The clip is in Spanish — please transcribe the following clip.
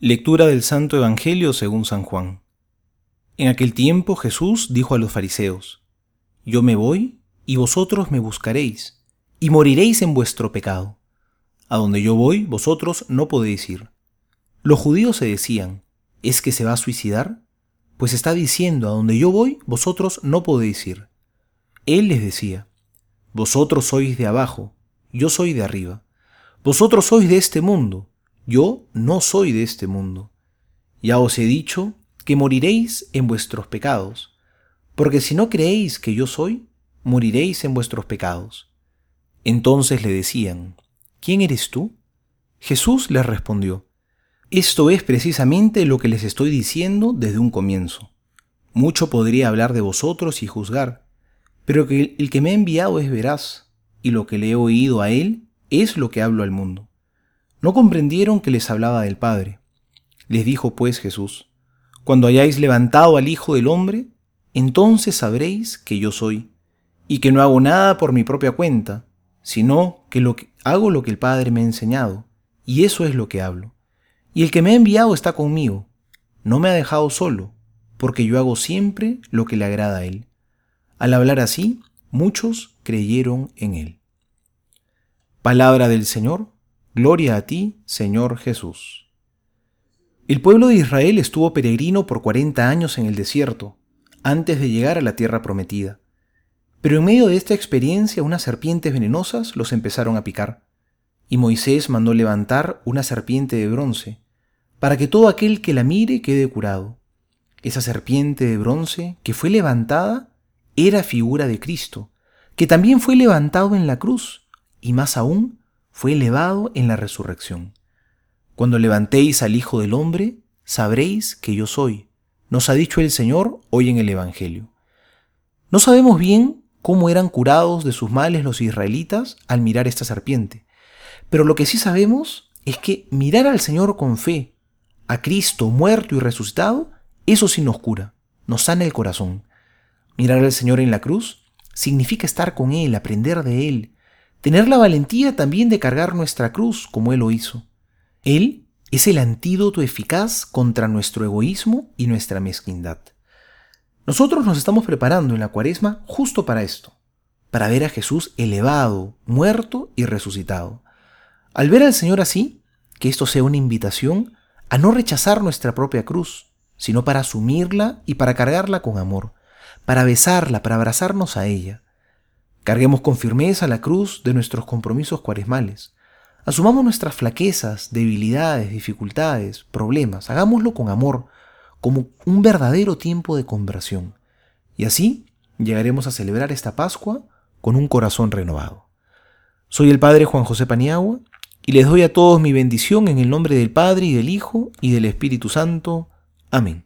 Lectura del Santo Evangelio según San Juan. En aquel tiempo Jesús dijo a los fariseos, Yo me voy y vosotros me buscaréis, y moriréis en vuestro pecado. A donde yo voy, vosotros no podéis ir. Los judíos se decían, ¿es que se va a suicidar? Pues está diciendo, a donde yo voy, vosotros no podéis ir. Él les decía, Vosotros sois de abajo, yo soy de arriba. Vosotros sois de este mundo yo no soy de este mundo. Ya os he dicho que moriréis en vuestros pecados, porque si no creéis que yo soy, moriréis en vuestros pecados. Entonces le decían, ¿quién eres tú? Jesús les respondió, esto es precisamente lo que les estoy diciendo desde un comienzo. Mucho podría hablar de vosotros y juzgar, pero que el que me ha enviado es veraz, y lo que le he oído a él es lo que hablo al mundo. No comprendieron que les hablaba del Padre. Les dijo pues Jesús, Cuando hayáis levantado al Hijo del Hombre, entonces sabréis que yo soy, y que no hago nada por mi propia cuenta, sino que, lo hago lo que el Padre me ha enseñado, y eso es lo que hablo. Y el que me ha enviado está conmigo, no me ha dejado solo, porque yo hago siempre lo que le agrada a él. Al hablar así, muchos creyeron en él. Palabra del Señor Gloria a ti, Señor Jesús. El pueblo de Israel estuvo peregrino por cuarenta años en el desierto, antes de llegar a la tierra prometida. Pero en medio de esta experiencia unas serpientes venenosas los empezaron a picar, y Moisés mandó levantar una serpiente de bronce, para que todo aquel que la mire quede curado. Esa serpiente de bronce que fue levantada era figura de Cristo, que también fue levantado en la cruz, y más aún fue elevado en la resurrección. Cuando levantéis al Hijo del Hombre, sabréis que yo soy, nos ha dicho el Señor hoy en el Evangelio. No sabemos bien cómo eran curados de sus males los israelitas al mirar esta serpiente, pero lo que sí sabemos es que mirar al Señor con fe, a Cristo muerto y resucitado, eso sí nos cura, nos sana el corazón. Mirar al Señor en la cruz significa estar con Él, aprender de Él, tener la valentía también de cargar nuestra cruz como Él lo hizo. Él es el antídoto eficaz contra nuestro egoísmo y nuestra mezquindad. Nosotros nos estamos preparando en la cuaresma justo para esto, para ver a Jesús elevado, muerto y resucitado. Al ver al Señor así, que esto sea una invitación a no rechazar nuestra propia cruz, sino para asumirla y para cargarla con amor, para besarla, para abrazarnos a ella, Carguemos con firmeza la cruz de nuestros compromisos cuaresmales. Asumamos nuestras flaquezas, debilidades, dificultades, problemas. Hagámoslo con amor, como un verdadero tiempo de conversión. Y así llegaremos a celebrar esta Pascua con un corazón renovado. Soy el Padre Juan José Paniagua y les doy a todos mi bendición en el nombre del Padre y del Hijo y del Espíritu Santo. Amén.